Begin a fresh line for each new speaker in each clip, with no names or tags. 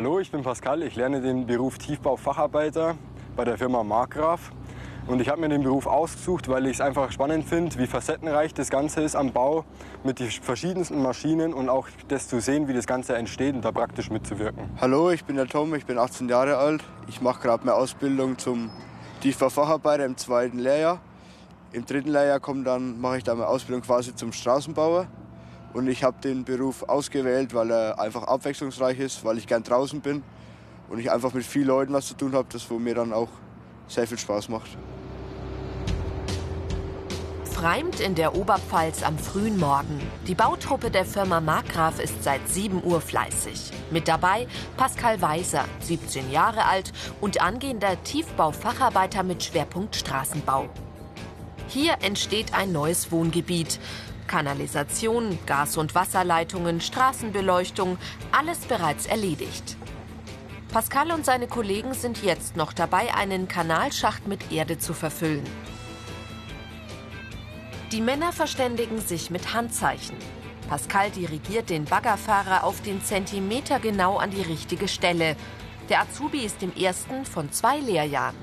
Hallo, ich bin Pascal. Ich lerne den Beruf Tiefbaufacharbeiter bei der Firma Markgraf. Und ich habe mir den Beruf ausgesucht, weil ich es einfach spannend finde, wie facettenreich das Ganze ist am Bau mit den verschiedensten Maschinen und auch das zu sehen, wie das Ganze entsteht und da praktisch mitzuwirken.
Hallo, ich bin der Tom, ich bin 18 Jahre alt. Ich mache gerade meine Ausbildung zum Tiefbaufacharbeiter im zweiten Lehrjahr. Im dritten Lehrjahr mache ich dann meine Ausbildung quasi zum Straßenbauer. Und ich habe den Beruf ausgewählt, weil er einfach abwechslungsreich ist, weil ich gern draußen bin und ich einfach mit vielen Leuten was zu tun habe, das wo mir dann auch sehr viel Spaß macht.
Freimt in der Oberpfalz am frühen Morgen. Die Bautruppe der Firma Markgraf ist seit 7 Uhr fleißig. Mit dabei Pascal Weiser, 17 Jahre alt und angehender Tiefbaufacharbeiter mit Schwerpunkt Straßenbau. Hier entsteht ein neues Wohngebiet. Kanalisation, Gas- und Wasserleitungen, Straßenbeleuchtung, alles bereits erledigt. Pascal und seine Kollegen sind jetzt noch dabei, einen Kanalschacht mit Erde zu verfüllen. Die Männer verständigen sich mit Handzeichen. Pascal dirigiert den Baggerfahrer auf den Zentimeter genau an die richtige Stelle. Der Azubi ist im ersten von zwei Lehrjahren.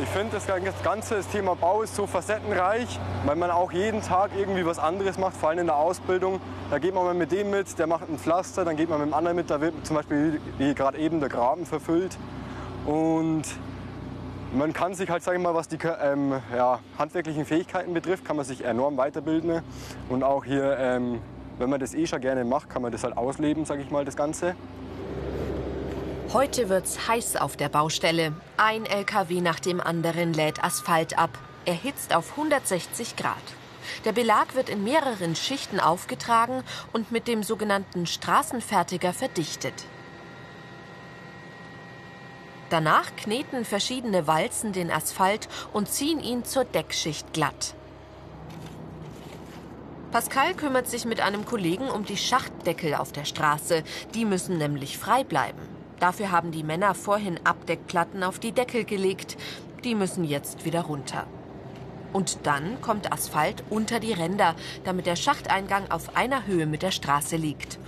Ich finde, das ganze Thema Bau ist so facettenreich, weil man auch jeden Tag irgendwie was anderes macht, vor allem in der Ausbildung. Da geht man mal mit dem mit, der macht ein Pflaster, dann geht man mit dem anderen mit, da wird zum Beispiel wie gerade eben der Graben verfüllt. Und man kann sich halt, sage ich mal, was die ähm, ja, handwerklichen Fähigkeiten betrifft, kann man sich enorm weiterbilden. Und auch hier, ähm, wenn man das eh schon gerne macht, kann man das halt ausleben, sage ich mal, das Ganze.
Heute wird's heiß auf der Baustelle. Ein LKW nach dem anderen lädt Asphalt ab, erhitzt auf 160 Grad. Der Belag wird in mehreren Schichten aufgetragen und mit dem sogenannten Straßenfertiger verdichtet. Danach kneten verschiedene Walzen den Asphalt und ziehen ihn zur Deckschicht glatt. Pascal kümmert sich mit einem Kollegen um die Schachtdeckel auf der Straße. Die müssen nämlich frei bleiben. Dafür haben die Männer vorhin Abdeckplatten auf die Deckel gelegt. Die müssen jetzt wieder runter. Und dann kommt Asphalt unter die Ränder, damit der Schachteingang auf einer Höhe mit der Straße liegt.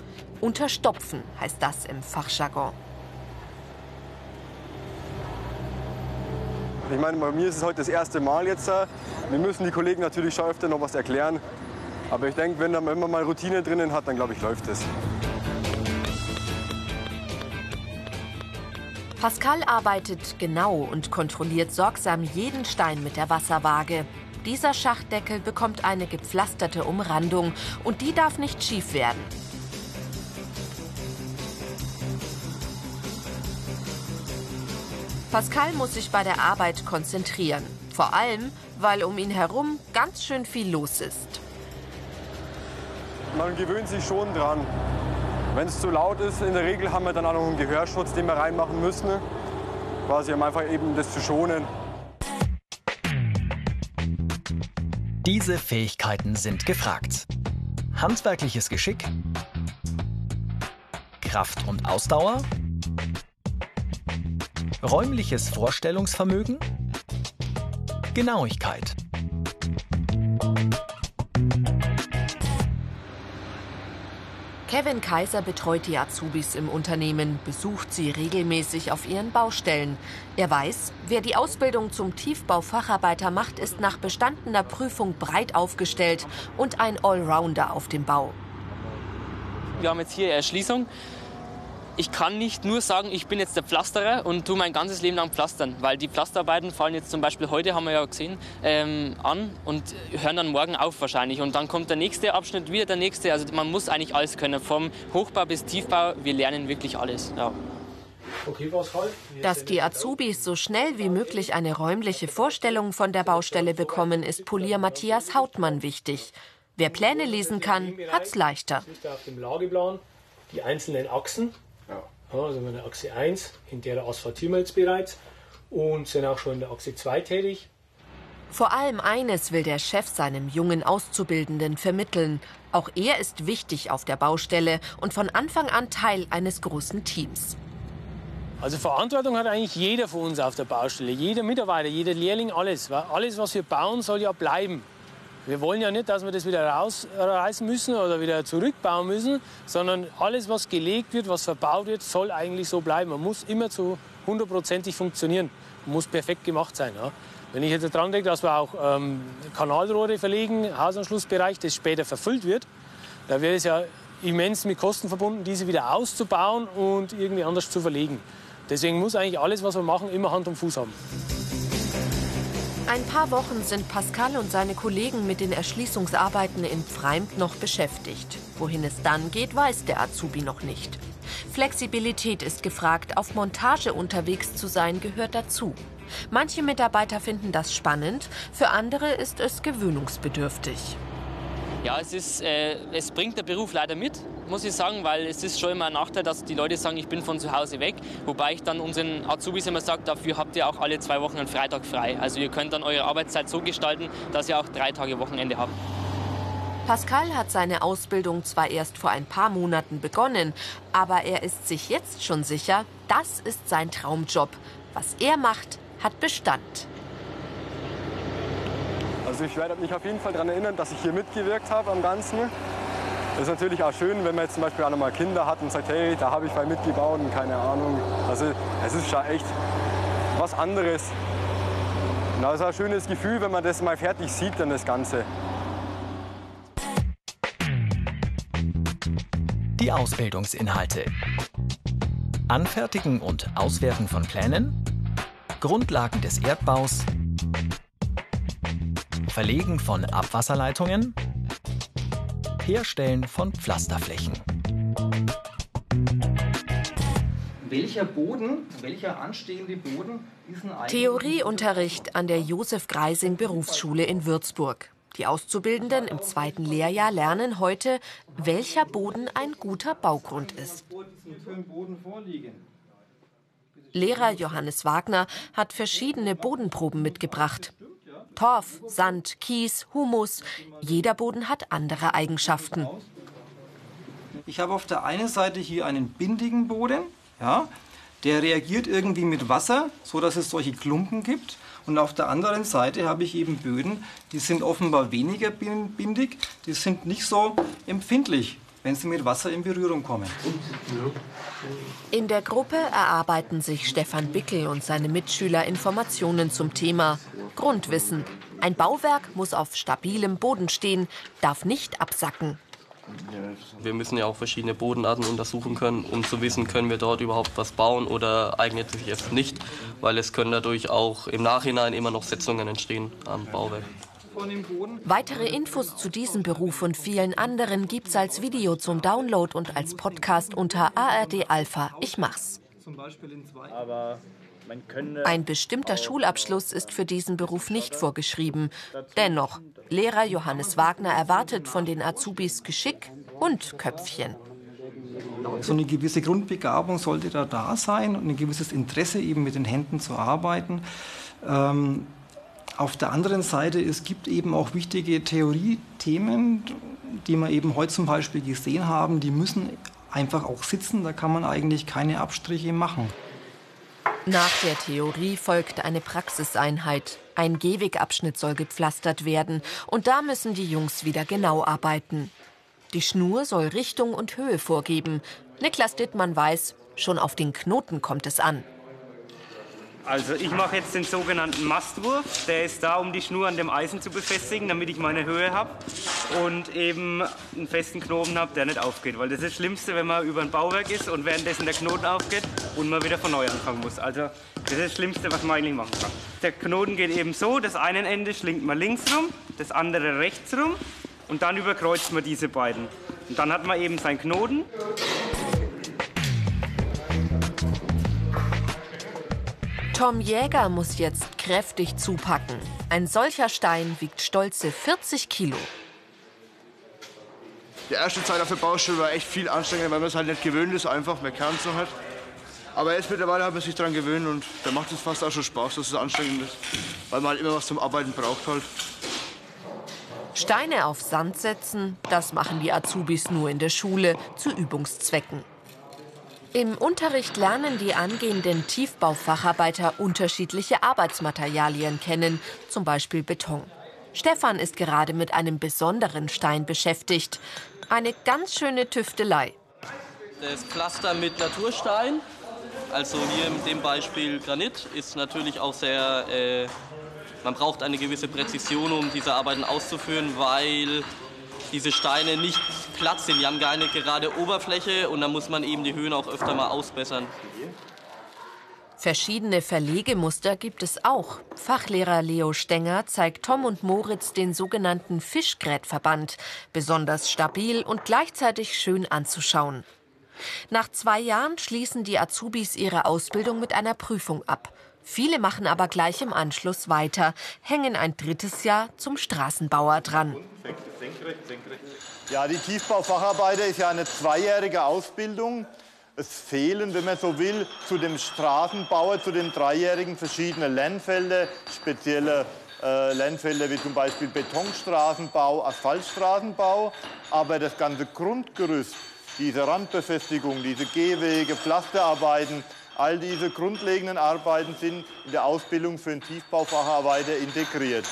Unterstopfen heißt das im Fachjargon.
Ich meine, bei mir ist es heute das erste Mal jetzt. Wir müssen die Kollegen natürlich schon öfter noch was erklären. Aber ich denke, wenn, wenn man mal Routine drinnen hat, dann glaube ich, läuft es.
Pascal arbeitet genau und kontrolliert sorgsam jeden Stein mit der Wasserwaage. Dieser Schachtdeckel bekommt eine gepflasterte Umrandung und die darf nicht schief werden. Pascal muss sich bei der Arbeit konzentrieren. Vor allem, weil um ihn herum ganz schön viel los ist.
Man gewöhnt sich schon dran. Wenn es zu laut ist, in der Regel haben wir dann auch noch einen Gehörschutz, den wir reinmachen müssen. Quasi um einfach eben das zu schonen.
Diese Fähigkeiten sind gefragt. Handwerkliches Geschick, Kraft und Ausdauer, räumliches Vorstellungsvermögen, Genauigkeit.
Kevin Kaiser betreut die Azubis im Unternehmen, besucht sie regelmäßig auf ihren Baustellen. Er weiß, wer die Ausbildung zum Tiefbaufacharbeiter macht, ist nach bestandener Prüfung breit aufgestellt und ein Allrounder auf dem Bau.
Wir haben jetzt hier Erschließung ich kann nicht nur sagen, ich bin jetzt der Pflasterer und tue mein ganzes Leben lang pflastern, weil die Pflasterarbeiten fallen jetzt zum Beispiel heute, haben wir ja gesehen, ähm, an und hören dann morgen auf wahrscheinlich. Und dann kommt der nächste Abschnitt, wieder der nächste. Also man muss eigentlich alles können, vom Hochbau bis Tiefbau. Wir lernen wirklich alles. Ja.
Dass die Azubis so schnell wie möglich eine räumliche Vorstellung von der Baustelle bekommen, ist Polier Matthias Hautmann wichtig. Wer Pläne lesen kann, hat's leichter.
Die einzelnen Achsen ja, also in der Achse 1, in der asphaltieren wir jetzt bereits und sind auch schon in der Achse 2 tätig.
Vor allem eines will der Chef seinem jungen Auszubildenden vermitteln. Auch er ist wichtig auf der Baustelle und von Anfang an Teil eines großen Teams.
Also Verantwortung hat eigentlich jeder von uns auf der Baustelle. Jeder Mitarbeiter, jeder Lehrling, alles. Weil alles, was wir bauen, soll ja bleiben. Wir wollen ja nicht, dass wir das wieder rausreißen müssen oder wieder zurückbauen müssen, sondern alles, was gelegt wird, was verbaut wird, soll eigentlich so bleiben. Man muss immer zu hundertprozentig funktionieren. Man muss perfekt gemacht sein. Ja. Wenn ich jetzt dran denke, dass wir auch ähm, Kanalrohre verlegen, Hausanschlussbereich, das später verfüllt wird, da wäre es ja immens mit Kosten verbunden, diese wieder auszubauen und irgendwie anders zu verlegen. Deswegen muss eigentlich alles, was wir machen, immer Hand und Fuß haben.
Ein paar Wochen sind Pascal und seine Kollegen mit den Erschließungsarbeiten in Pfreimt noch beschäftigt. Wohin es dann geht, weiß der Azubi noch nicht. Flexibilität ist gefragt, auf Montage unterwegs zu sein gehört dazu. Manche Mitarbeiter finden das spannend, für andere ist es gewöhnungsbedürftig.
Ja, es, ist, äh, es bringt der Beruf leider mit, muss ich sagen, weil es ist schon immer ein Nachteil, dass die Leute sagen, ich bin von zu Hause weg. Wobei ich dann unseren Azubis immer sage, dafür habt ihr auch alle zwei Wochen einen Freitag frei. Also ihr könnt dann eure Arbeitszeit so gestalten, dass ihr auch drei Tage Wochenende habt.
Pascal hat seine Ausbildung zwar erst vor ein paar Monaten begonnen, aber er ist sich jetzt schon sicher, das ist sein Traumjob. Was er macht, hat Bestand.
Also ich werde mich auf jeden Fall daran erinnern, dass ich hier mitgewirkt habe am Ganzen. Das ist natürlich auch schön, wenn man jetzt zum Beispiel auch noch mal Kinder hat und sagt, hey, da habe ich mal mitgebaut und keine Ahnung. Also es ist schon echt was anderes. Und das ist ein schönes Gefühl, wenn man das mal fertig sieht, dann das Ganze.
Die Ausbildungsinhalte. Anfertigen und Auswerten von Plänen. Grundlagen des Erdbaus. Verlegen von Abwasserleitungen. Herstellen von Pflasterflächen.
Welcher Boden, welcher anstehende Boden ist ein
Theorieunterricht an der Josef Greising Berufsschule in Würzburg. Die Auszubildenden im zweiten Lehrjahr lernen heute, welcher Boden ein guter Baugrund ist. Lehrer Johannes Wagner hat verschiedene Bodenproben mitgebracht. Torf, Sand, Kies, Humus. Jeder Boden hat andere Eigenschaften.
Ich habe auf der einen Seite hier einen bindigen Boden, ja, der reagiert irgendwie mit Wasser, so dass es solche Klumpen gibt. Und auf der anderen Seite habe ich eben Böden, die sind offenbar weniger bindig, die sind nicht so empfindlich, wenn sie mit Wasser in Berührung kommen.
In der Gruppe erarbeiten sich Stefan Bickel und seine Mitschüler Informationen zum Thema Grundwissen. Ein Bauwerk muss auf stabilem Boden stehen, darf nicht absacken.
Wir müssen ja auch verschiedene Bodenarten untersuchen können, um zu wissen, können wir dort überhaupt was bauen oder eignet sich es nicht, weil es können dadurch auch im Nachhinein immer noch Setzungen entstehen am Bauwerk.
Weitere Infos zu diesem Beruf und vielen anderen gibt's als Video zum Download und als Podcast unter ARD Alpha. Ich mach's. Ein bestimmter Schulabschluss ist für diesen Beruf nicht vorgeschrieben. Dennoch, Lehrer Johannes Wagner erwartet von den Azubis Geschick und Köpfchen.
So eine gewisse Grundbegabung sollte da da sein und ein gewisses Interesse eben mit den Händen zu arbeiten. Ähm, auf der anderen Seite, es gibt eben auch wichtige Theoriethemen, die wir eben heute zum Beispiel gesehen haben, die müssen einfach auch sitzen, da kann man eigentlich keine Abstriche machen.
Nach der Theorie folgt eine Praxiseinheit. Ein Gehwegabschnitt soll gepflastert werden und da müssen die Jungs wieder genau arbeiten. Die Schnur soll Richtung und Höhe vorgeben. Niklas Dittmann weiß, schon auf den Knoten kommt es an.
Also ich mache jetzt den sogenannten Mastwurf. Der ist da, um die Schnur an dem Eisen zu befestigen, damit ich meine Höhe habe und eben einen festen Knoten habe, der nicht aufgeht. Weil das ist das Schlimmste, wenn man über ein Bauwerk ist und währenddessen der Knoten aufgeht und man wieder von neu anfangen muss. Also das ist das Schlimmste, was man eigentlich machen kann. Der Knoten geht eben so, das eine Ende schlingt man links rum, das andere rechts rum und dann überkreuzt man diese beiden. Und dann hat man eben seinen Knoten.
Tom Jäger muss jetzt kräftig zupacken. Ein solcher Stein wiegt stolze 40 Kilo.
Die erste Zeit auf der Baustelle war echt viel anstrengender, weil man es halt nicht gewöhnt ist, einfach, man kann es so halt. Aber jetzt mittlerweile hat man sich daran gewöhnt und da macht es fast auch schon Spaß, dass es anstrengend ist. Weil man halt immer was zum Arbeiten braucht halt.
Steine auf Sand setzen, das machen die Azubis nur in der Schule zu Übungszwecken. Im Unterricht lernen die angehenden Tiefbaufacharbeiter unterschiedliche Arbeitsmaterialien kennen, zum Beispiel Beton. Stefan ist gerade mit einem besonderen Stein beschäftigt. Eine ganz schöne Tüftelei.
Das Pflaster mit Naturstein, also hier in dem Beispiel Granit, ist natürlich auch sehr. Äh, man braucht eine gewisse Präzision, um diese Arbeiten auszuführen, weil diese Steine nicht glatt sind. Die haben keine gerade Oberfläche und dann muss man eben die Höhen auch öfter mal ausbessern.
Verschiedene Verlegemuster gibt es auch. Fachlehrer Leo Stenger zeigt Tom und Moritz den sogenannten Fischgrätverband. Besonders stabil und gleichzeitig schön anzuschauen. Nach zwei Jahren schließen die Azubis ihre Ausbildung mit einer Prüfung ab. Viele machen aber gleich im Anschluss weiter, hängen ein drittes Jahr zum Straßenbauer dran.
Ja, die Tiefbaufacharbeiter ist ja eine zweijährige Ausbildung. Es fehlen, wenn man so will, zu dem Straßenbauer, zu den Dreijährigen verschiedene Lernfelder, spezielle äh, Lernfelder wie zum Beispiel Betonstraßenbau, Asphaltstraßenbau. Aber das ganze Grundgerüst, diese Randbefestigung, diese Gehwege, Pflasterarbeiten, all diese grundlegenden Arbeiten sind in der Ausbildung für einen Tiefbaufacharbeiter integriert.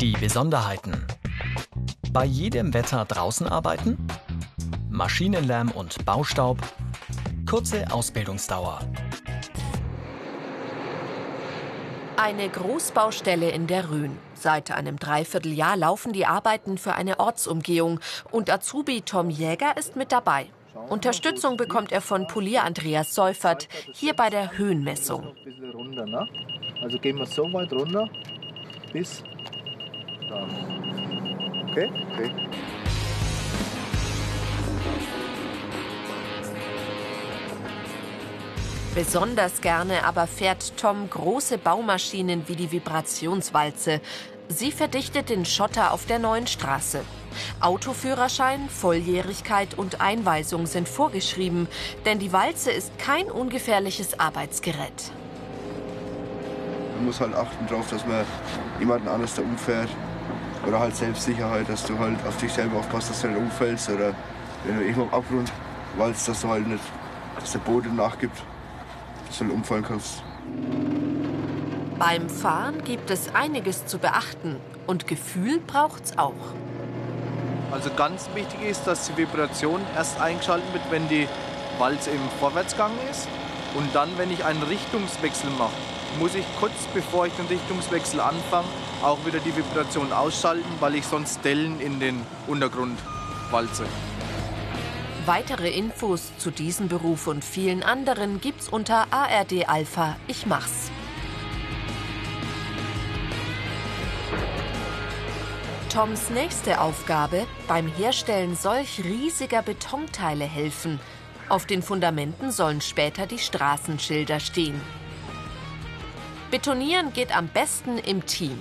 Die Besonderheiten. Bei jedem Wetter draußen arbeiten, Maschinenlärm und Baustaub, kurze Ausbildungsdauer.
Eine Großbaustelle in der Rhön. Seit einem Dreivierteljahr laufen die Arbeiten für eine Ortsumgehung und Azubi Tom Jäger ist mit dabei. Unterstützung bekommt er von Polier Andreas Seufert hier bei der Höhenmessung.
Also gehen wir so weit runter bis da. Okay? Okay.
Besonders gerne aber fährt Tom große Baumaschinen wie die Vibrationswalze. Sie verdichtet den Schotter auf der neuen Straße. Autoführerschein, Volljährigkeit und Einweisung sind vorgeschrieben, denn die Walze ist kein ungefährliches Arbeitsgerät.
Man muss halt achten darauf, dass man niemanden anders da umfährt. Oder halt Selbstsicherheit, dass du halt auf dich selber aufpasst, dass du nicht umfällst. Oder wenn du irgendwo am Abgrund walzt, dass du halt nicht, dass der Boden nachgibt, dass du nicht umfallen kannst.
Beim Fahren gibt es einiges zu beachten und Gefühl braucht's auch.
Also ganz wichtig ist, dass die Vibration erst eingeschaltet wird, wenn die Walze im Vorwärtsgang ist. Und dann, wenn ich einen Richtungswechsel mache, muss ich kurz bevor ich den Richtungswechsel anfange, auch wieder die Vibration ausschalten, weil ich sonst Dellen in den Untergrund walze.
Weitere Infos zu diesem Beruf und vielen anderen gibt's unter ARD Alpha Ich mach's. Toms nächste Aufgabe, beim Herstellen solch riesiger Betonteile helfen. Auf den Fundamenten sollen später die Straßenschilder stehen. Betonieren geht am besten im Team.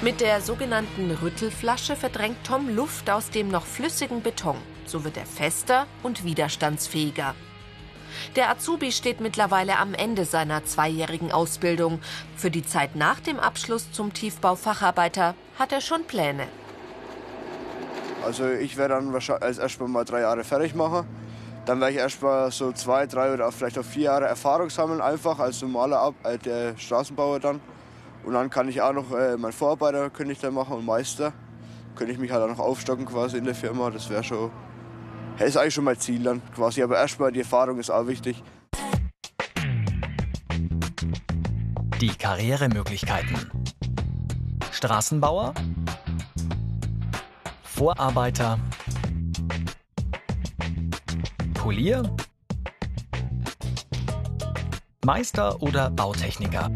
Mit der sogenannten Rüttelflasche verdrängt Tom Luft aus dem noch flüssigen Beton. So wird er fester und widerstandsfähiger. Der Azubi steht mittlerweile am Ende seiner zweijährigen Ausbildung. Für die Zeit nach dem Abschluss zum Tiefbaufacharbeiter hat er schon Pläne.
Also ich werde dann wahrscheinlich erstmal mal drei Jahre fertig machen. Dann werde ich erstmal so zwei, drei oder vielleicht auch vier Jahre Erfahrung sammeln, einfach als normaler Ab äh, der Straßenbauer dann. Und dann kann ich auch noch äh, meinen Vorarbeiter könnte ich dann machen und Meister. Könnte ich mich halt auch noch aufstocken quasi in der Firma. Das wäre schon das ist eigentlich schon mein Ziel dann quasi. Aber erstmal die Erfahrung ist auch wichtig.
Die Karrieremöglichkeiten. Straßenbauer, Vorarbeiter, Polier, Meister oder Bautechniker.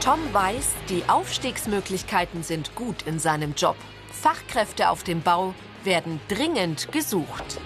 Tom weiß, die Aufstiegsmöglichkeiten sind gut in seinem Job. Fachkräfte auf dem Bau werden dringend gesucht.